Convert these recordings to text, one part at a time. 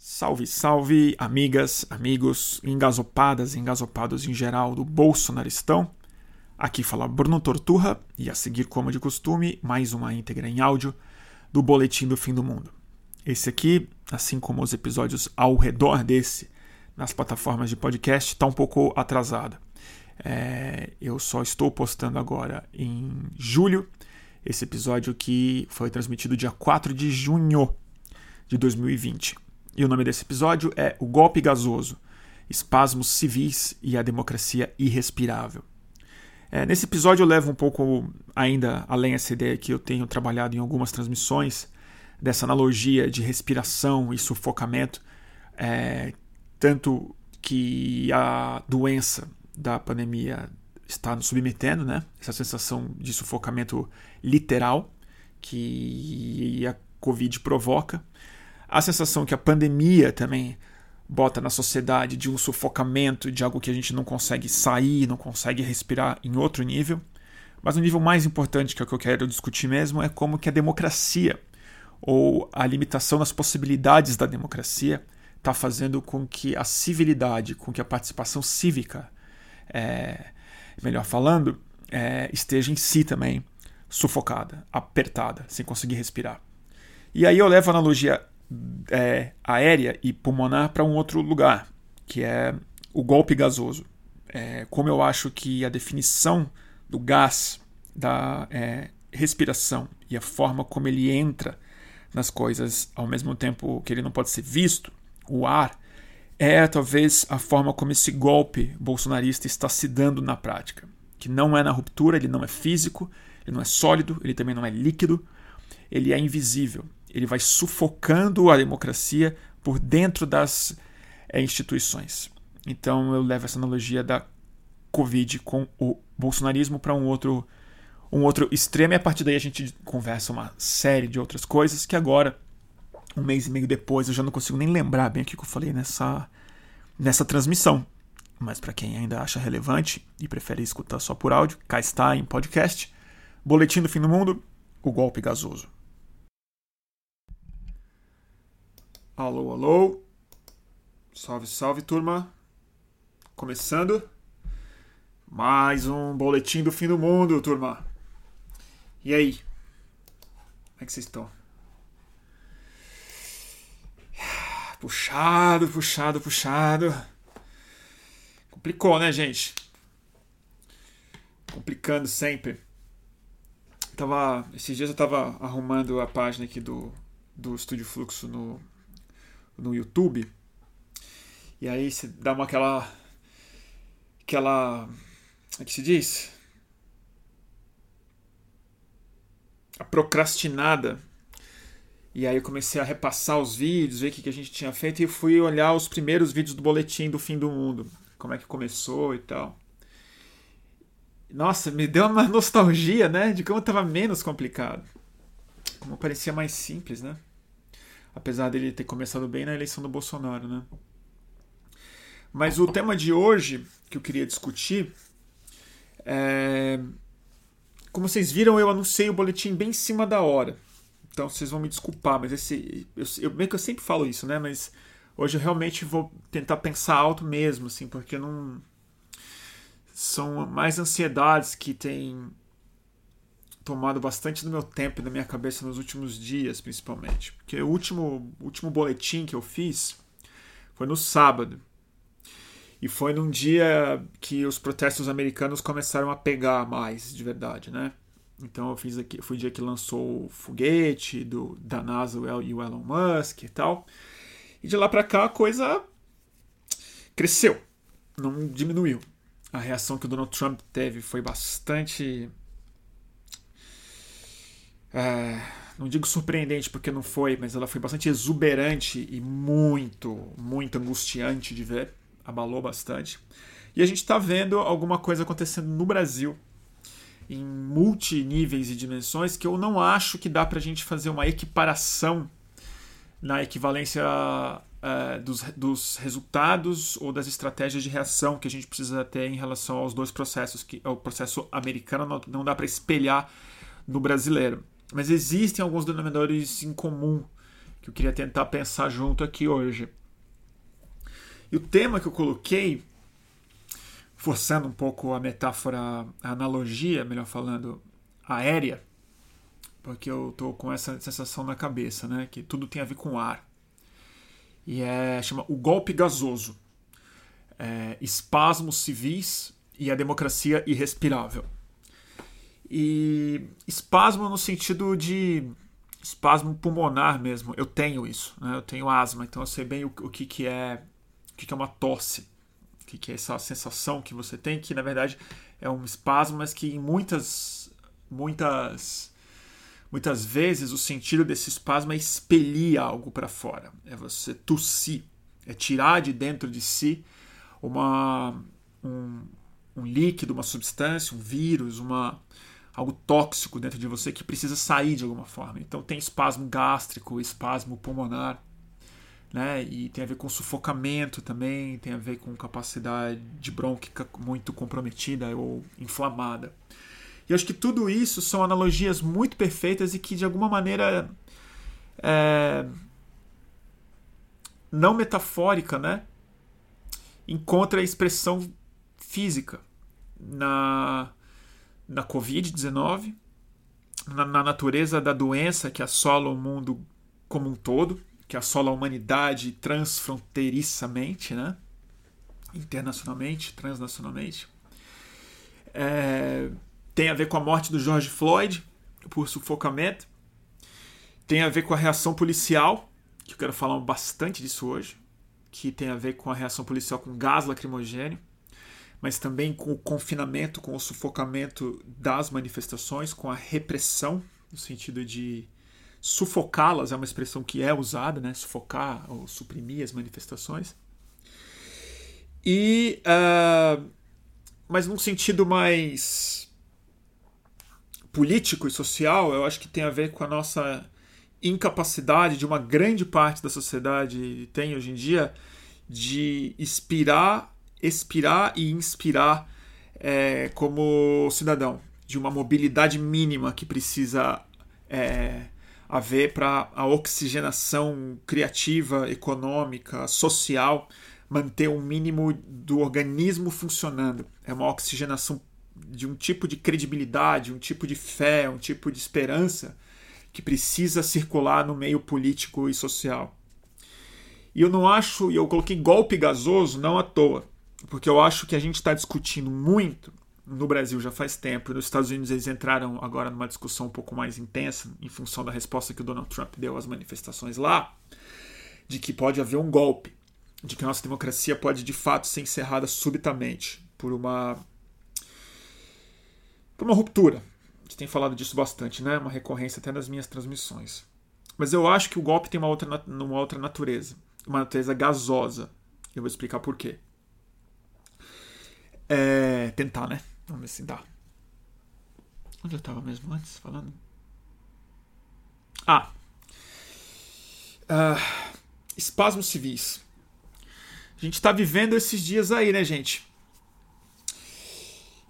Salve, salve, amigas, amigos, engasopadas e engasopados em geral do Bolsonaristão. Aqui fala Bruno Torturra e a seguir, como de costume, mais uma íntegra em áudio do Boletim do Fim do Mundo. Esse aqui, assim como os episódios ao redor desse nas plataformas de podcast, está um pouco atrasado. É, eu só estou postando agora em julho esse episódio que foi transmitido dia 4 de junho de 2020. E o nome desse episódio é O Golpe Gasoso: Espasmos Civis e a Democracia Irrespirável. É, nesse episódio eu levo um pouco ainda além essa ideia que eu tenho trabalhado em algumas transmissões, dessa analogia de respiração e sufocamento, é, tanto que a doença da pandemia está nos submetendo, né? Essa sensação de sufocamento literal que a Covid provoca. A sensação que a pandemia também bota na sociedade de um sufocamento, de algo que a gente não consegue sair, não consegue respirar em outro nível. Mas o nível mais importante que é o que eu quero discutir mesmo é como que a democracia ou a limitação das possibilidades da democracia está fazendo com que a civilidade, com que a participação cívica é, melhor falando, é, esteja em si também sufocada, apertada, sem conseguir respirar. E aí eu levo a analogia é, aérea e pulmonar para um outro lugar, que é o golpe gasoso. É, como eu acho que a definição do gás, da é, respiração e a forma como ele entra nas coisas ao mesmo tempo que ele não pode ser visto, o ar, é talvez a forma como esse golpe bolsonarista está se dando na prática. Que não é na ruptura, ele não é físico, ele não é sólido, ele também não é líquido, ele é invisível. Ele vai sufocando a democracia por dentro das é, instituições. Então eu levo essa analogia da Covid com o bolsonarismo para um outro, um outro extremo, e a partir daí a gente conversa uma série de outras coisas que agora um mês e meio depois, eu já não consigo nem lembrar bem o que eu falei nessa, nessa transmissão. Mas para quem ainda acha relevante e prefere escutar só por áudio, cá está em podcast. Boletim do Fim do Mundo, o golpe gasoso. Alô, alô. Salve, salve, turma. Começando mais um boletim do fim do mundo, turma. E aí? Como é que vocês estão? Puxado, puxado, puxado. Complicou, né, gente? Complicando sempre. Tava, esses dias eu tava arrumando a página aqui do, do Estúdio Fluxo no, no YouTube. E aí você dá uma aquela. aquela. Como é que se diz? A procrastinada e aí eu comecei a repassar os vídeos, ver o que, que a gente tinha feito e fui olhar os primeiros vídeos do boletim do fim do mundo, como é que começou e tal. Nossa, me deu uma nostalgia, né, de como estava menos complicado. Como parecia mais simples, né? Apesar dele ter começado bem na eleição do Bolsonaro, né? Mas o tema de hoje que eu queria discutir é... Como vocês viram, eu anunciei o boletim bem em cima da hora. Então vocês vão me desculpar, mas esse. Eu, eu, bem que eu sempre falo isso, né? Mas hoje eu realmente vou tentar pensar alto mesmo, assim, porque não. São mais ansiedades que têm tomado bastante do meu tempo e da minha cabeça nos últimos dias, principalmente. Porque o último, último boletim que eu fiz foi no sábado. E foi num dia que os protestos americanos começaram a pegar mais, de verdade, né? Então eu fiz aqui, foi o dia que lançou o foguete do, da NASA e o Elon Musk e tal. E de lá para cá a coisa cresceu, não diminuiu. A reação que o Donald Trump teve foi bastante. É, não digo surpreendente porque não foi, mas ela foi bastante exuberante e muito, muito angustiante de ver. Abalou bastante. E a gente está vendo alguma coisa acontecendo no Brasil em multiníveis e dimensões que eu não acho que dá para a gente fazer uma equiparação na equivalência uh, dos, dos, resultados ou das estratégias de reação que a gente precisa ter em relação aos dois processos, que o processo americano não, não dá para espelhar no brasileiro. Mas existem alguns denominadores em comum que eu queria tentar pensar junto aqui hoje. E o tema que eu coloquei, forçando um pouco a metáfora, a analogia, melhor falando, aérea, porque eu tô com essa sensação na cabeça, né, que tudo tem a ver com ar. E é chama o golpe gasoso. É, espasmos civis e a democracia irrespirável. E espasmo no sentido de espasmo pulmonar mesmo. Eu tenho isso, né? Eu tenho asma, então eu sei bem o, o que, que é o que, que é uma tosse, o que, que é essa sensação que você tem, que na verdade é um espasmo, mas que em muitas muitas muitas vezes o sentido desse espasmo é expelir algo para fora, é você tossir, é tirar de dentro de si uma um, um líquido, uma substância, um vírus, uma algo tóxico dentro de você que precisa sair de alguma forma. Então tem espasmo gástrico, espasmo pulmonar, né? E tem a ver com sufocamento também, tem a ver com capacidade brônquica muito comprometida ou inflamada. E acho que tudo isso são analogias muito perfeitas e que de alguma maneira é, não metafórica, né? Encontra a expressão física na na Covid-19, na, na natureza da doença que assola o mundo como um todo, que assola a humanidade transfronteiriçamente, né? internacionalmente, transnacionalmente. É, tem a ver com a morte do George Floyd por sufocamento. Tem a ver com a reação policial, que eu quero falar bastante disso hoje, que tem a ver com a reação policial com gás lacrimogênio mas também com o confinamento, com o sufocamento das manifestações, com a repressão, no sentido de sufocá-las, é uma expressão que é usada, né? sufocar ou suprimir as manifestações. E, uh, mas num sentido mais político e social, eu acho que tem a ver com a nossa incapacidade de uma grande parte da sociedade tem hoje em dia de inspirar expirar e inspirar é, como cidadão, de uma mobilidade mínima que precisa é, haver para a oxigenação criativa, econômica, social, manter um mínimo do organismo funcionando. É uma oxigenação de um tipo de credibilidade, um tipo de fé, um tipo de esperança que precisa circular no meio político e social. E eu não acho, e eu coloquei golpe gasoso não à toa porque eu acho que a gente está discutindo muito no Brasil já faz tempo, e nos Estados Unidos eles entraram agora numa discussão um pouco mais intensa, em função da resposta que o Donald Trump deu às manifestações lá, de que pode haver um golpe, de que a nossa democracia pode de fato ser encerrada subitamente por uma por uma ruptura. A gente tem falado disso bastante, né? Uma recorrência até nas minhas transmissões. Mas eu acho que o golpe tem uma outra, uma outra natureza, uma natureza gasosa. Eu vou explicar por quê. É, tentar, né? Vamos ver se dá. Onde eu estava mesmo antes falando? Ah. Uh, espasmos civis. A gente está vivendo esses dias aí, né, gente?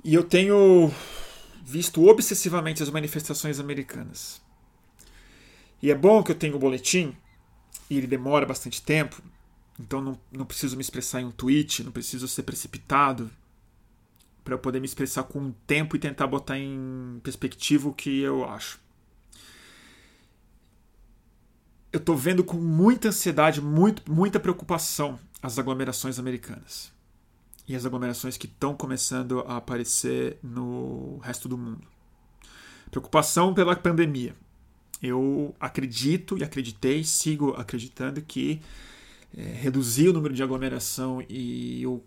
E eu tenho visto obsessivamente as manifestações americanas. E é bom que eu tenho o boletim, e ele demora bastante tempo, então não, não preciso me expressar em um tweet, não preciso ser precipitado, para eu poder me expressar com o tempo e tentar botar em perspectiva o que eu acho. Eu estou vendo com muita ansiedade, muito, muita preocupação as aglomerações americanas e as aglomerações que estão começando a aparecer no resto do mundo. Preocupação pela pandemia. Eu acredito e acreditei, sigo acreditando que é, reduzir o número de aglomeração e o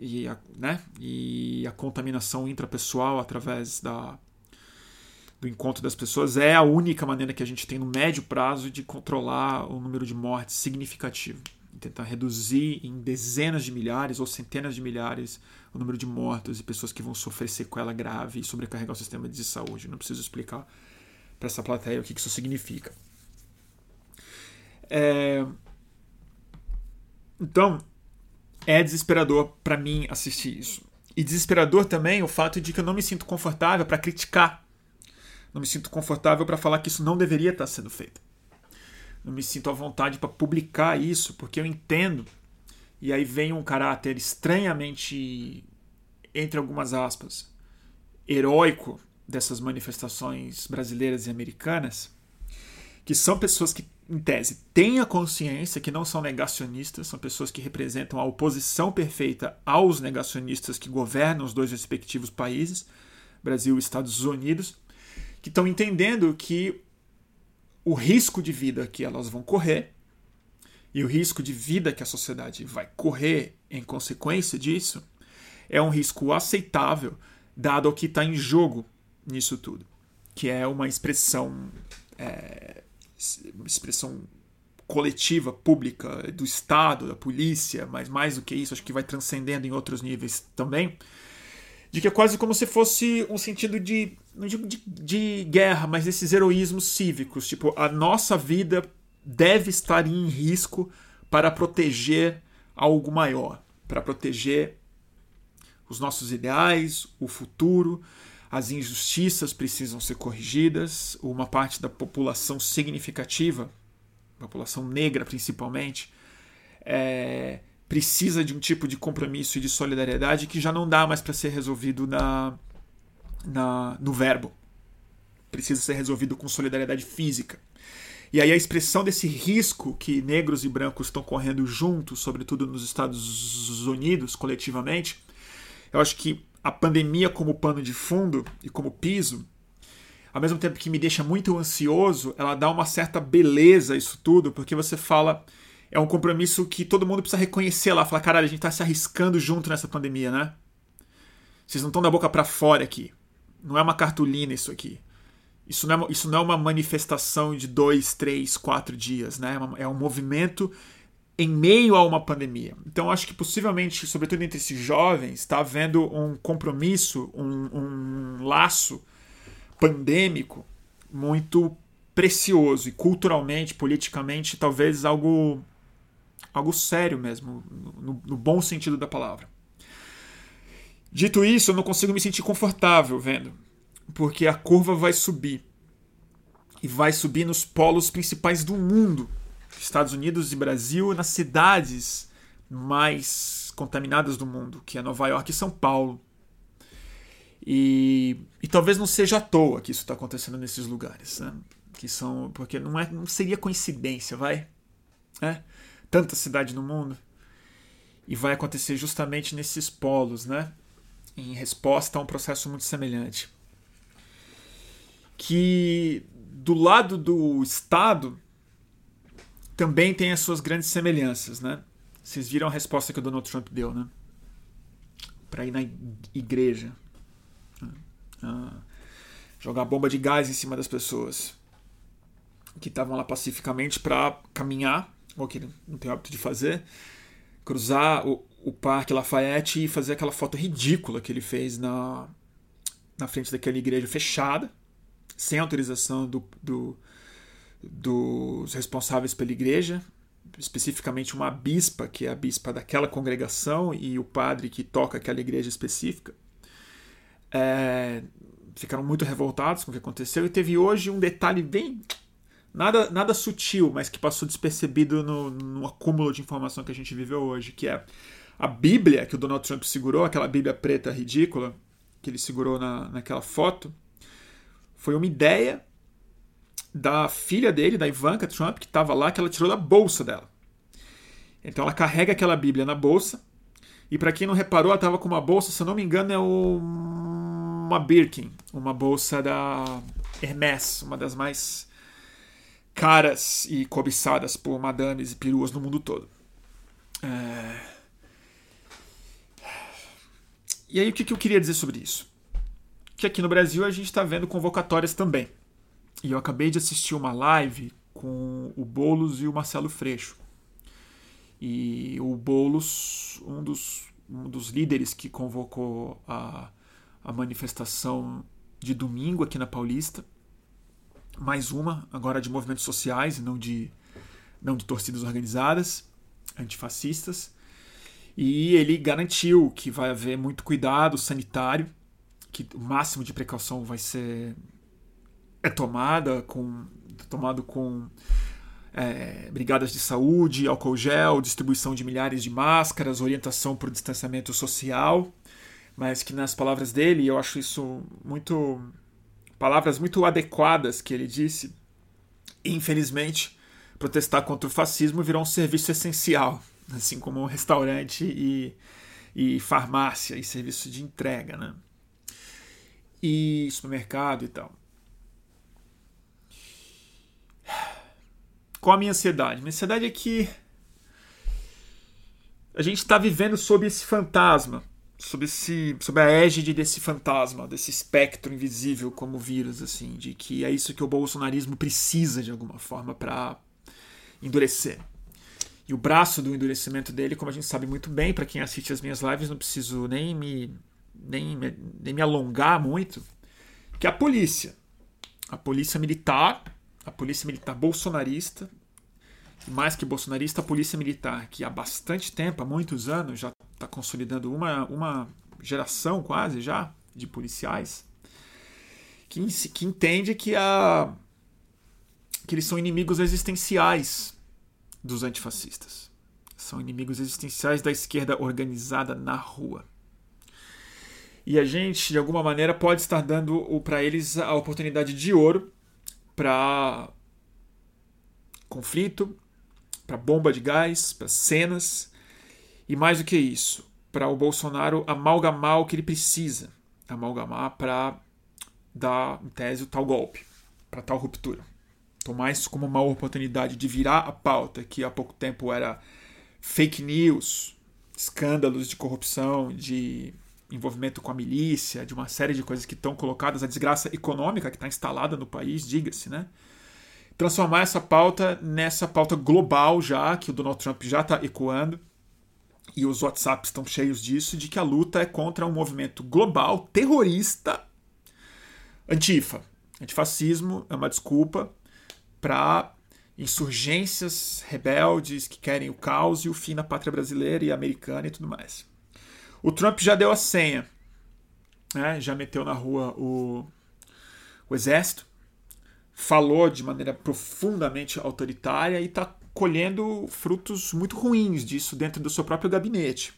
e a, né, e a contaminação intrapessoal através da, do encontro das pessoas é a única maneira que a gente tem no médio prazo de controlar o número de mortes significativo. Tentar reduzir em dezenas de milhares ou centenas de milhares o número de mortos e pessoas que vão sofrer sequela grave e sobrecarregar o sistema de saúde. Não preciso explicar para essa plateia o que isso significa. É... Então, é desesperador para mim assistir isso. E desesperador também o fato de que eu não me sinto confortável para criticar. Não me sinto confortável para falar que isso não deveria estar sendo feito. não me sinto à vontade para publicar isso, porque eu entendo. E aí vem um caráter estranhamente, entre algumas aspas, heróico dessas manifestações brasileiras e americanas, que são pessoas que, em tese, têm a consciência, que não são negacionistas, são pessoas que representam a oposição perfeita aos negacionistas que governam os dois respectivos países, Brasil e Estados Unidos, que estão entendendo que o risco de vida que elas vão correr e o risco de vida que a sociedade vai correr em consequência disso é um risco aceitável, dado o que está em jogo nisso tudo, que é uma expressão, é, expressão coletiva, pública, do Estado, da polícia, mas mais do que isso, acho que vai transcendendo em outros níveis também, de que é quase como se fosse um sentido de, não digo de, de guerra, mas desses heroísmos cívicos, tipo, a nossa vida deve estar em risco para proteger algo maior, para proteger os nossos ideais, o futuro, as injustiças precisam ser corrigidas, uma parte da população significativa, população negra principalmente, é, precisa de um tipo de compromisso e de solidariedade que já não dá mais para ser resolvido na, na, no verbo. Precisa ser resolvido com solidariedade física. E aí a expressão desse risco que negros e brancos estão correndo juntos, sobretudo nos Estados Unidos, coletivamente, eu acho que a pandemia como pano de fundo e como piso, ao mesmo tempo que me deixa muito ansioso, ela dá uma certa beleza a isso tudo, porque você fala. É um compromisso que todo mundo precisa reconhecer lá. Falar, caralho, a gente tá se arriscando junto nessa pandemia, né? Vocês não estão da boca para fora aqui. Não é uma cartolina isso aqui. Isso não, é, isso não é uma manifestação de dois, três, quatro dias, né? É, é um movimento em meio a uma pandemia. Então, acho que possivelmente, sobretudo entre esses jovens, está havendo um compromisso, um, um laço pandêmico muito precioso e culturalmente, politicamente, talvez algo algo sério mesmo, no, no, bom sentido da palavra. Dito isso, eu não consigo me sentir confortável vendo, porque a curva vai subir e vai subir nos polos principais do mundo Estados Unidos e Brasil nas cidades mais contaminadas do mundo, que é Nova York e São Paulo. E, e talvez não seja à toa que isso está acontecendo nesses lugares, né? que são porque não é não seria coincidência, vai, é? Tanta cidade no mundo e vai acontecer justamente nesses polos, né? Em resposta a um processo muito semelhante, que do lado do Estado também tem as suas grandes semelhanças, né? Vocês viram a resposta que o Donald Trump deu, né? Para ir na igreja, né? ah, jogar bomba de gás em cima das pessoas que estavam lá pacificamente para caminhar, ou que não tem hábito de fazer, cruzar o, o Parque Lafayette e fazer aquela foto ridícula que ele fez na, na frente daquela igreja fechada, sem autorização do, do dos responsáveis pela igreja, especificamente uma bispa, que é a bispa daquela congregação, e o padre que toca aquela igreja específica, é, ficaram muito revoltados com o que aconteceu. E teve hoje um detalhe bem. Nada, nada sutil, mas que passou despercebido no, no acúmulo de informação que a gente viveu hoje, que é a Bíblia que o Donald Trump segurou, aquela Bíblia preta ridícula que ele segurou na, naquela foto, foi uma ideia da filha dele, da Ivanka Trump, que estava lá, que ela tirou da bolsa dela. Então ela carrega aquela Bíblia na bolsa. E para quem não reparou, ela estava com uma bolsa, se eu não me engano, é uma Birkin, uma bolsa da Hermès, uma das mais caras e cobiçadas por madames e peruas no mundo todo. É... E aí, o que eu queria dizer sobre isso? Que aqui no Brasil a gente está vendo convocatórias também. E eu acabei de assistir uma live com o Bolos e o Marcelo Freixo. E o Bolos, um dos, um dos líderes que convocou a, a manifestação de domingo aqui na Paulista, mais uma, agora de movimentos sociais e não de, não de torcidas organizadas, antifascistas. E ele garantiu que vai haver muito cuidado sanitário, que o máximo de precaução vai ser é tomada com tomado com é, brigadas de saúde, álcool gel, distribuição de milhares de máscaras, orientação para o distanciamento social, mas que nas palavras dele, eu acho isso muito. palavras muito adequadas que ele disse, infelizmente, protestar contra o fascismo virou um serviço essencial, assim como um restaurante e, e farmácia e serviço de entrega, né? E supermercado e tal. Qual a minha ansiedade? Minha ansiedade é que a gente está vivendo sob esse fantasma, sob, esse, sob a égide desse fantasma, desse espectro invisível como vírus, assim, de que é isso que o bolsonarismo precisa de alguma forma para endurecer. E o braço do endurecimento dele, como a gente sabe muito bem, para quem assiste as minhas lives, não preciso nem me, nem, nem me alongar muito, que é a polícia. A polícia militar a polícia militar bolsonarista, mais que bolsonarista, a polícia militar, que há bastante tempo, há muitos anos, já está consolidando uma, uma geração quase já de policiais, que, que entende que, a, que eles são inimigos existenciais dos antifascistas. São inimigos existenciais da esquerda organizada na rua. E a gente, de alguma maneira, pode estar dando para eles a oportunidade de ouro para conflito, para bomba de gás, para cenas e mais do que isso, para o Bolsonaro amalgamar o que ele precisa amalgamar para dar, em tese, o tal golpe, para tal ruptura. Tomar isso como uma oportunidade de virar a pauta que há pouco tempo era fake news, escândalos de corrupção, de envolvimento com a milícia, de uma série de coisas que estão colocadas, a desgraça econômica que está instalada no país, diga-se, né? Transformar essa pauta nessa pauta global já, que o Donald Trump já está ecoando, e os WhatsApps estão cheios disso, de que a luta é contra um movimento global terrorista antifa. Antifascismo é uma desculpa para insurgências rebeldes que querem o caos e o fim na pátria brasileira e americana e tudo mais. O Trump já deu a senha, né? já meteu na rua o, o exército, falou de maneira profundamente autoritária e está colhendo frutos muito ruins disso dentro do seu próprio gabinete.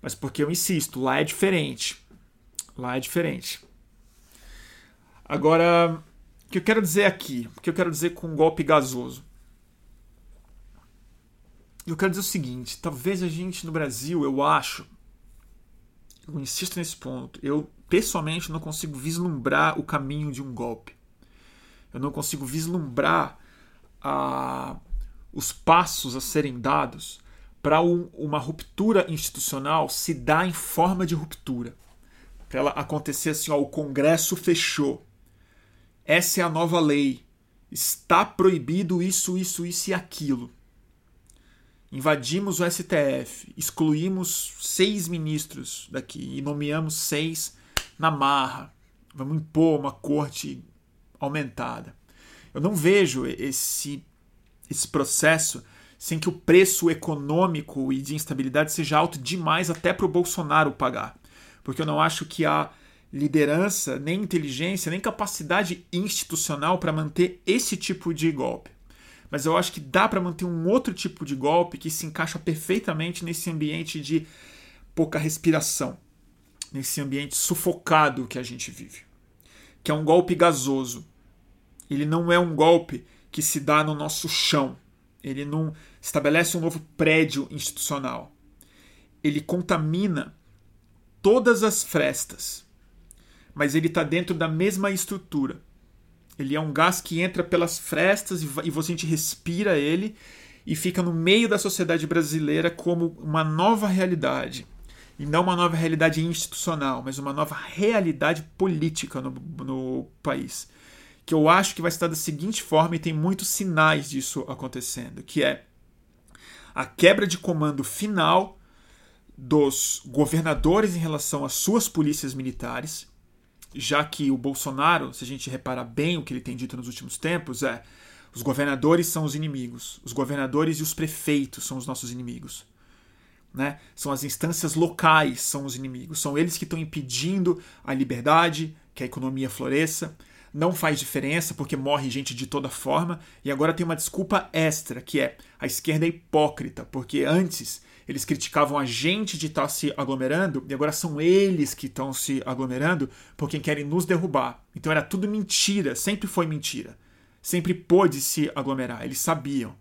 Mas porque eu insisto, lá é diferente. Lá é diferente. Agora, o que eu quero dizer aqui? O que eu quero dizer com um golpe gasoso? Eu quero dizer o seguinte: talvez a gente no Brasil, eu acho, eu insisto nesse ponto. Eu pessoalmente não consigo vislumbrar o caminho de um golpe. Eu não consigo vislumbrar a, os passos a serem dados para um, uma ruptura institucional se dar em forma de ruptura. Para ela acontecer assim: ó, o Congresso fechou. Essa é a nova lei. Está proibido isso, isso, isso e aquilo invadimos o STF, excluímos seis ministros daqui e nomeamos seis na marra. Vamos impor uma corte aumentada. Eu não vejo esse, esse processo sem que o preço econômico e de instabilidade seja alto demais até para o Bolsonaro pagar. Porque eu não acho que há liderança, nem inteligência, nem capacidade institucional para manter esse tipo de golpe mas eu acho que dá para manter um outro tipo de golpe que se encaixa perfeitamente nesse ambiente de pouca respiração, nesse ambiente sufocado que a gente vive, que é um golpe gasoso. Ele não é um golpe que se dá no nosso chão, ele não estabelece um novo prédio institucional. Ele contamina todas as frestas, mas ele está dentro da mesma estrutura. Ele é um gás que entra pelas frestas e você respira ele e fica no meio da sociedade brasileira como uma nova realidade. E não uma nova realidade institucional, mas uma nova realidade política no, no país. Que eu acho que vai estar da seguinte forma, e tem muitos sinais disso acontecendo, que é a quebra de comando final dos governadores em relação às suas polícias militares, já que o Bolsonaro, se a gente reparar bem o que ele tem dito nos últimos tempos, é os governadores são os inimigos, os governadores e os prefeitos são os nossos inimigos. Né? São as instâncias locais são os inimigos, são eles que estão impedindo a liberdade, que a economia floresça, não faz diferença porque morre gente de toda forma. E agora tem uma desculpa extra, que é a esquerda é hipócrita, porque antes eles criticavam a gente de estar tá se aglomerando e agora são eles que estão se aglomerando porque querem nos derrubar. Então era tudo mentira, sempre foi mentira. Sempre pôde se aglomerar, eles sabiam.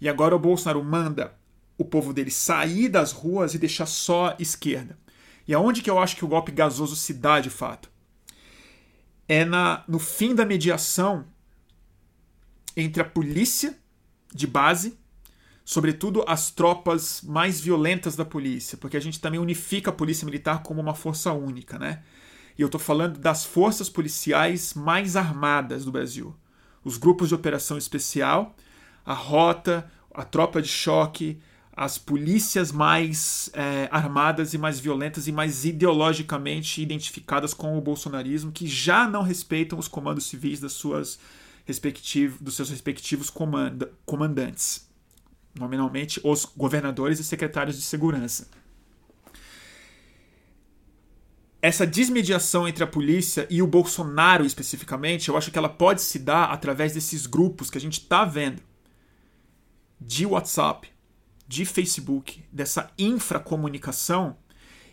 E agora o Bolsonaro manda o povo dele sair das ruas e deixar só esquerda. E aonde que eu acho que o golpe gasoso se dá de fato? É na, no fim da mediação entre a polícia de base, sobretudo as tropas mais violentas da polícia, porque a gente também unifica a polícia militar como uma força única, né? E eu estou falando das forças policiais mais armadas do Brasil. Os grupos de operação especial, a rota, a tropa de choque, as polícias mais é, armadas e mais violentas e mais ideologicamente identificadas com o bolsonarismo, que já não respeitam os comandos civis das suas respectivos, dos seus respectivos comanda, comandantes, nominalmente os governadores e secretários de segurança. Essa desmediação entre a polícia e o Bolsonaro especificamente, eu acho que ela pode se dar através desses grupos que a gente está vendo de WhatsApp, de Facebook, dessa infracomunicação,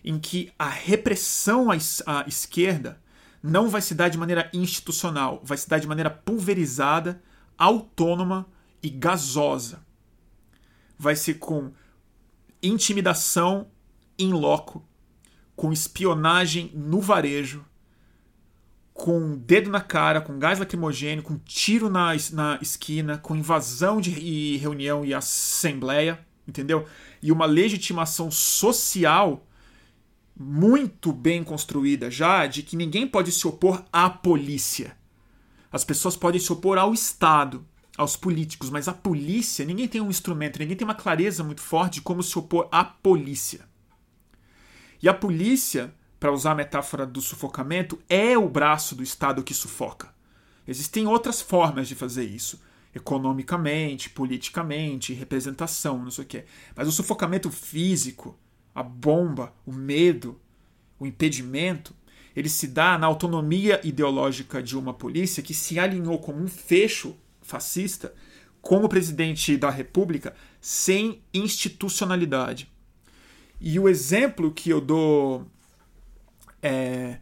em que a repressão à, esquerda não vai se dar de maneira institucional, vai se dar de maneira pulverizada, autônoma e gasosa. Vai ser com intimidação em loco, com espionagem no varejo, com dedo na cara, com gás lacrimogêneo, com tiro na, na esquina, com invasão de e reunião e assembleia entendeu? E uma legitimação social muito bem construída já de que ninguém pode se opor à polícia. As pessoas podem se opor ao Estado, aos políticos, mas a polícia, ninguém tem um instrumento, ninguém tem uma clareza muito forte de como se opor à polícia. E a polícia, para usar a metáfora do sufocamento, é o braço do Estado que sufoca. Existem outras formas de fazer isso economicamente, politicamente, representação, não sei o quê. Mas o sufocamento físico, a bomba, o medo, o impedimento, ele se dá na autonomia ideológica de uma polícia que se alinhou como um fecho fascista com o presidente da República sem institucionalidade. E o exemplo que eu dou é,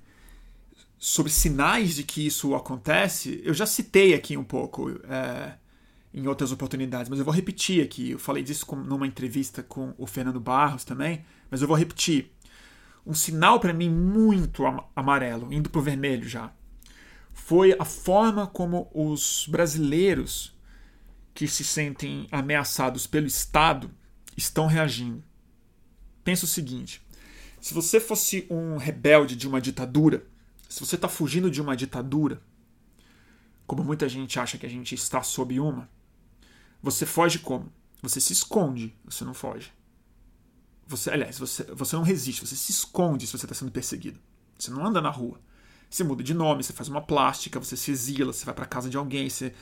sobre sinais de que isso acontece, eu já citei aqui um pouco é, em outras oportunidades, mas eu vou repetir aqui. Eu falei disso numa entrevista com o Fernando Barros também, mas eu vou repetir. Um sinal para mim muito amarelo, indo para o vermelho já, foi a forma como os brasileiros que se sentem ameaçados pelo Estado estão reagindo. Pensa o seguinte: se você fosse um rebelde de uma ditadura, se você está fugindo de uma ditadura, como muita gente acha que a gente está sob uma, você foge como? Você se esconde, você não foge. Você, aliás, você, você não resiste, você se esconde se você está sendo perseguido. Você não anda na rua. Você muda de nome, você faz uma plástica, você se exila, você vai para casa de alguém, você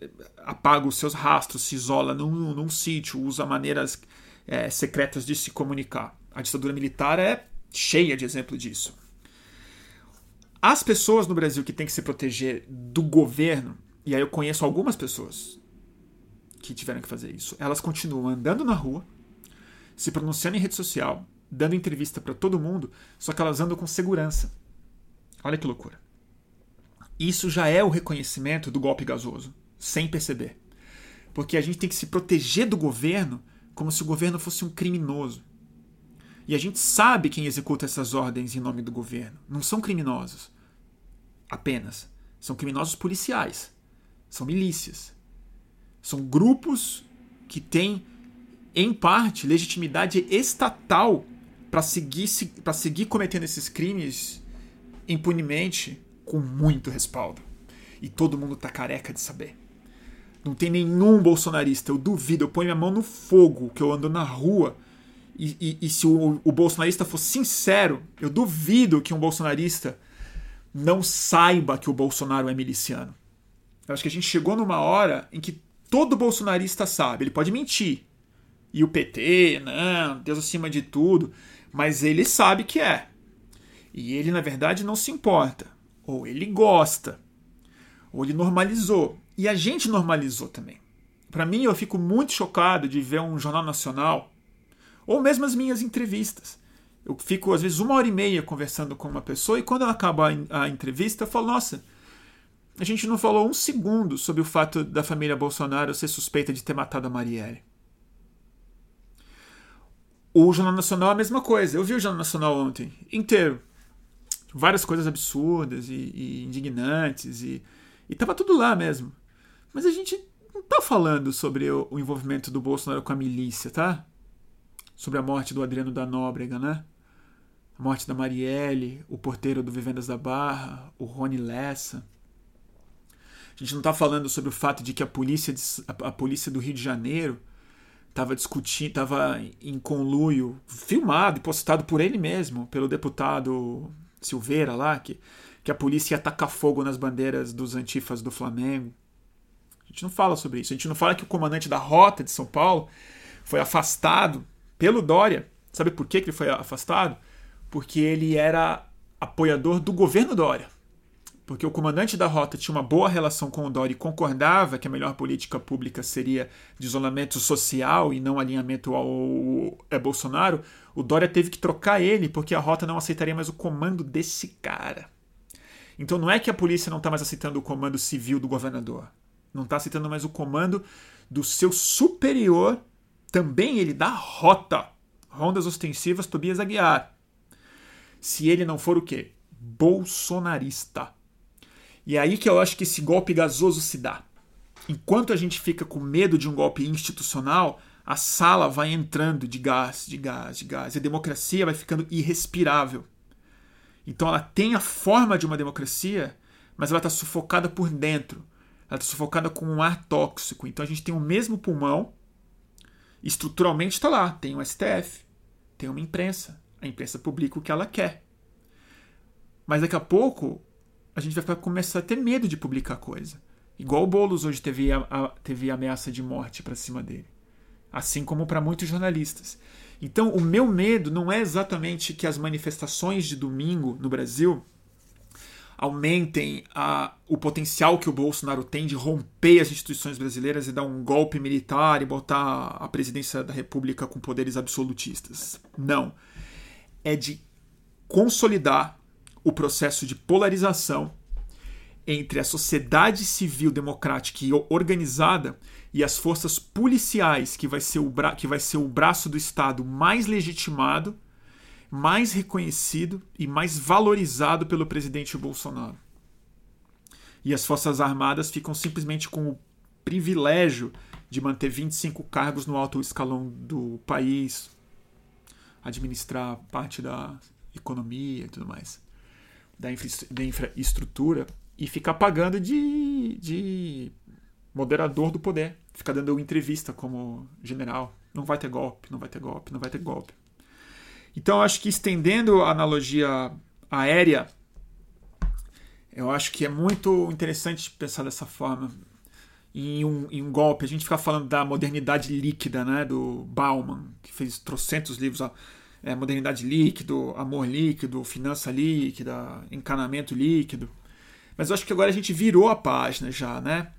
eh, apaga os seus rastros, se isola num, num sítio, usa maneiras é, secretas de se comunicar. A ditadura militar é cheia de exemplo disso. As pessoas no Brasil que têm que se proteger do governo, e aí eu conheço algumas pessoas que tiveram que fazer isso, elas continuam andando na rua, se pronunciando em rede social, dando entrevista para todo mundo, só que elas andam com segurança. Olha que loucura. Isso já é o reconhecimento do golpe gasoso, sem perceber. Porque a gente tem que se proteger do governo como se o governo fosse um criminoso. E a gente sabe quem executa essas ordens em nome do governo. Não são criminosos apenas. São criminosos policiais. São milícias. São grupos que têm, em parte, legitimidade estatal para seguir, seguir cometendo esses crimes impunemente com muito respaldo. E todo mundo tá careca de saber. Não tem nenhum bolsonarista, eu duvido, eu ponho minha mão no fogo que eu ando na rua e, e, e se o, o bolsonarista for sincero, eu duvido que um bolsonarista não saiba que o Bolsonaro é miliciano. Eu acho que a gente chegou numa hora em que todo bolsonarista sabe. Ele pode mentir. E o PT, não, Deus acima de tudo. Mas ele sabe que é. E ele, na verdade, não se importa. Ou ele gosta. Ou ele normalizou. E a gente normalizou também. Para mim, eu fico muito chocado de ver um jornal nacional, ou mesmo as minhas entrevistas. Eu fico, às vezes, uma hora e meia conversando com uma pessoa, e quando ela acaba a, entrevista, eu falo: Nossa, a gente não falou um segundo sobre o fato da família Bolsonaro ser suspeita de ter matado a Marielle. O Jornal Nacional é a mesma coisa. Eu vi o Jornal Nacional ontem, inteiro. Várias coisas absurdas e, e indignantes, e, e tava tudo lá mesmo. Mas a gente não tá falando sobre o, o, envolvimento do Bolsonaro com a milícia, tá? Sobre a morte do Adriano da Nóbrega, né? A morte da Marielle, o porteiro do Vivendas da Barra, o Rony Lessa. A gente não tá falando sobre o fato de que a polícia, de, a, a polícia do Rio de Janeiro estava discutindo, estava em conluio, filmado e postado por ele mesmo, pelo deputado Silveira lá, que, que a polícia ia atacar fogo nas bandeiras dos antifas do Flamengo. A gente não fala sobre isso. A gente não fala que o comandante da rota de São Paulo foi afastado pelo Dória. Sabe por que ele foi afastado? Porque ele era apoiador do governo Dória. Porque o comandante da rota tinha uma boa relação com o Dória e concordava que a melhor política pública seria de isolamento social e não alinhamento ao é Bolsonaro. O Dória teve que trocar ele porque a rota não aceitaria mais o comando desse cara. Então não é que a polícia não está mais aceitando o comando civil do governador não está citando mais o comando do seu superior, também ele da rota. Rondas ostensivas Tobias Aguiar. Se ele não for o quê? Bolsonarista. E é aí que eu acho que esse golpe gasoso se dá. Enquanto a gente fica com medo de um golpe institucional, a sala vai entrando de gás, de gás, de gás. E a democracia vai ficando irrespirável. Então ela tem a forma de uma democracia, mas ela está sufocada por dentro ela está sufocada com um ar tóxico. Então a gente tem o mesmo pulmão, estruturalmente está lá. Tem o STF, tem uma imprensa. A imprensa publica o que ela quer. Mas daqui a pouco a gente vai começar a ter medo de publicar coisa. Igual o Boulos hoje teve, a, a, teve ameaça de morte para cima dele. Assim como para muitos jornalistas. Então, o meu medo não é exatamente que as manifestações de domingo no Brasil aumentem a, o potencial que o Bolsonaro tem de romper as instituições brasileiras e dar um golpe militar e botar a presidência da República com poderes absolutistas. Não. É de consolidar o processo de polarização entre a sociedade civil democrática e organizada e as forças policiais, que vai ser o, bra que vai ser o braço do Estado mais legitimado mais reconhecido e mais valorizado pelo presidente Bolsonaro. E as Forças Armadas ficam simplesmente com o privilégio de manter 25 cargos no alto escalão do país, administrar parte da economia e tudo mais, da, infra da infraestrutura, e ficar pagando de, de moderador do poder, ficar dando entrevista como general. Não vai ter golpe, não vai ter golpe, não vai ter golpe. Então, acho que estendendo a analogia aérea, eu acho que é muito interessante pensar dessa forma. Em um, em um golpe, a gente fica falando da modernidade líquida, né, do Bauman, que fez trocentos livros, é, modernidade líquido, amor líquido, finança líquida, encanamento líquido. Mas eu acho que agora a gente virou a página já, né?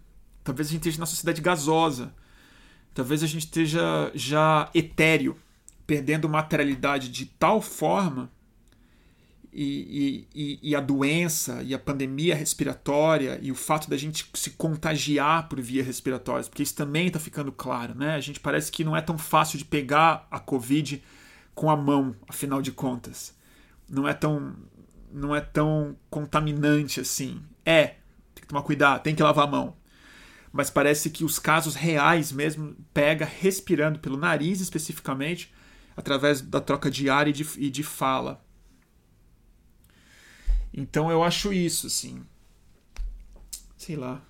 Talvez a gente esteja na sociedade gasosa. Talvez a gente esteja já etéreo perdendo materialidade de tal forma e, e, e, a doença e a pandemia respiratória e o fato da gente se contagiar por via respiratória, porque isso também está ficando claro, né? A gente parece que não é tão fácil de pegar a Covid com a mão, afinal de contas. Não é tão, não é tão contaminante assim. É, tem que tomar cuidado, tem que lavar a mão. Mas parece que os casos reais mesmo pega respirando pelo nariz especificamente através da troca de ar e de, e de fala. Então eu acho isso, assim. Sei lá.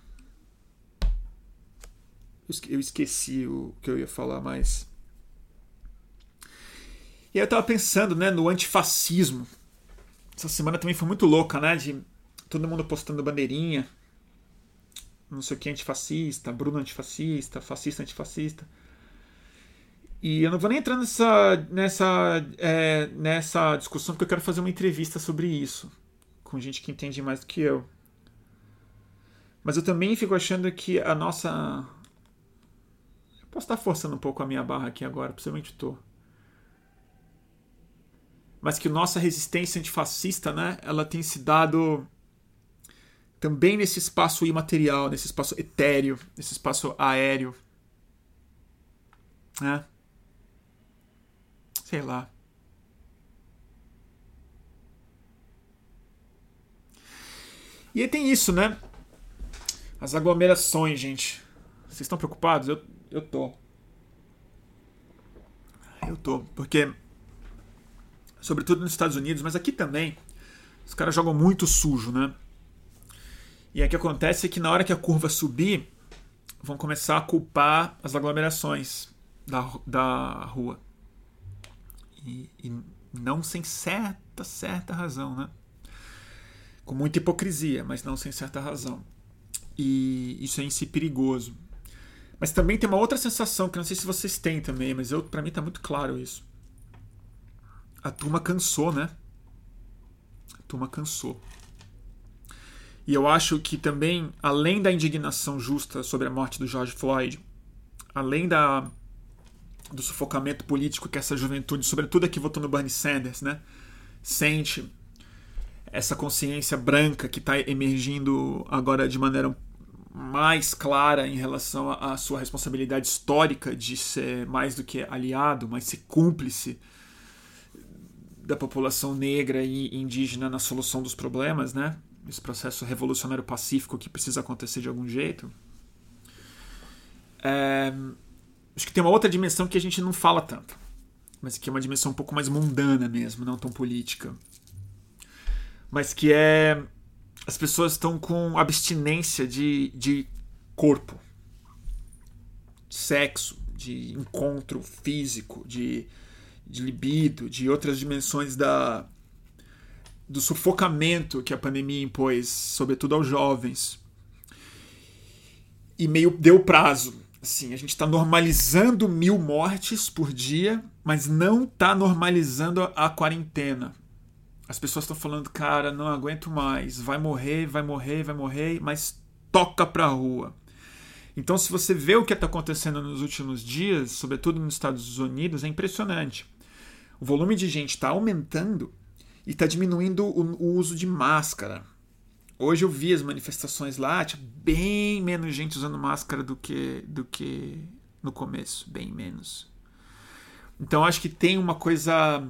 Eu esqueci o que eu ia falar, mas. E aí eu tava pensando, né, no antifascismo. Essa semana também foi muito louca, né? De todo mundo postando bandeirinha. Não sei o que antifascista, Bruno antifascista, fascista antifascista. E eu não vou nem entrar nessa, nessa, é, nessa discussão, porque eu quero fazer uma entrevista sobre isso, com gente que entende mais do que eu. Mas eu também fico achando que a nossa. Eu posso estar forçando um pouco a minha barra aqui agora, possivelmente estou. Mas que nossa resistência antifascista, né, ela tem se dado também nesse espaço imaterial, nesse espaço etéreo, nesse espaço aéreo. Né? Sei lá. E aí tem isso, né? As aglomerações, gente. Vocês estão preocupados? Eu, eu tô. Eu tô. Porque, sobretudo nos Estados Unidos, mas aqui também, os caras jogam muito sujo, né? E o que acontece é que na hora que a curva subir, vão começar a culpar as aglomerações da, da rua. E, e não sem certa, certa razão, né? Com muita hipocrisia, mas não sem certa razão. E isso é em si perigoso. Mas também tem uma outra sensação que não sei se vocês têm também, mas eu para mim tá muito claro isso. A turma cansou, né? A turma cansou. E eu acho que também, além da indignação justa sobre a morte do George Floyd, além da, do sufocamento político que essa juventude, sobretudo a que votou no Bernie Sanders, né, sente, essa consciência branca que está emergindo agora de maneira mais clara em relação à sua responsabilidade histórica de ser mais do que aliado, mas ser cúmplice da população negra e indígena na solução dos problemas, né? esse processo revolucionário pacífico que precisa acontecer de algum jeito. É, acho que tem uma outra dimensão que a gente não fala tanto, mas que é uma dimensão um pouco mais mundana mesmo, não tão política. Mas que é. As pessoas estão com abstinência de, de corpo, de sexo, de encontro físico, de, de libido, de outras dimensões da, do sufocamento que a pandemia impôs, sobretudo aos jovens. E meio deu prazo. Assim, a gente está normalizando mil mortes por dia, mas não está normalizando a, quarentena. As pessoas estão falando, cara, não aguento mais, vai morrer, vai morrer, vai morrer, mas toca pra rua. Então, se você vê o que está acontecendo nos últimos dias, sobretudo nos Estados Unidos, é impressionante. O volume de gente está aumentando e está diminuindo o, o, uso de máscara. Hoje eu vi as manifestações lá, tinha bem menos gente usando máscara do que, do que no começo, bem menos. Então acho que tem uma coisa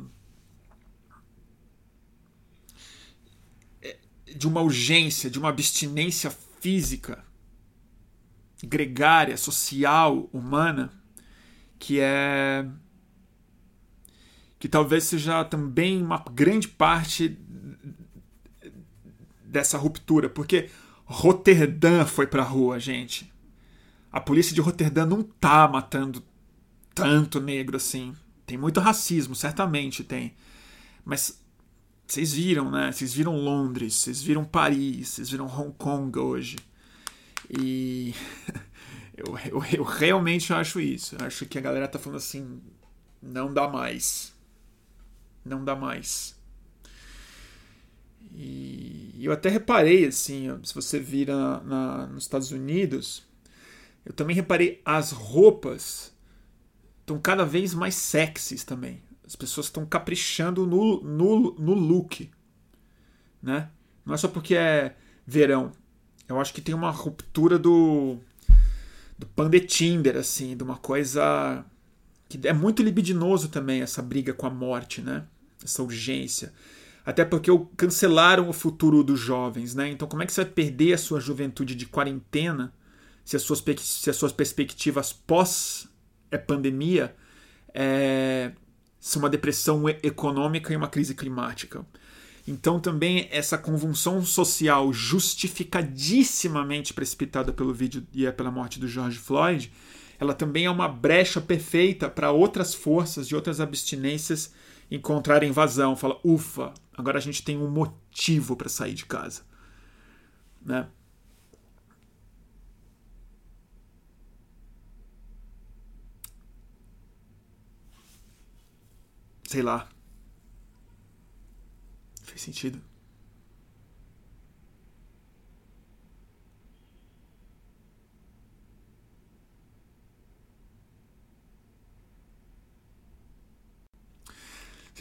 é, de uma urgência, de uma abstinência física, gregária, social, humana, que é que talvez seja também uma grande parte dessa ruptura, porque Roterdã foi pra rua, gente. A polícia de Roterdã não tá matando tanto negro assim. Tem muito racismo, certamente tem. Mas vocês viram, né? Vocês viram Londres, vocês viram Paris, vocês viram Hong Kong hoje. E eu, eu, eu realmente acho isso. Eu acho que a galera tá falando assim: não dá mais não dá mais. E eu até reparei, assim, se você vira na, nos Estados Unidos, eu também reparei as roupas estão cada vez mais sexys também. As pessoas estão caprichando no, no, no look, né? Não é só porque é verão. Eu acho que tem uma ruptura do do pan de Tinder, assim, de uma coisa que é muito libidinoso também essa briga com a morte, né? Essa urgência. Até porque cancelaram o futuro dos jovens, né? Então como é que você vai perder a sua juventude de quarentena se as suas, se as suas perspectivas pós é pandemia é, são uma depressão econômica e uma crise climática? Então também essa convulsão social justificadíssimamente precipitada pelo vídeo e é pela morte do George Floyd ela também é uma brecha perfeita para outras forças de outras abstinências encontrarem vazão. Fala, ufa, agora a gente tem um motivo para sair de casa. Né? Sei lá. Fez sentido?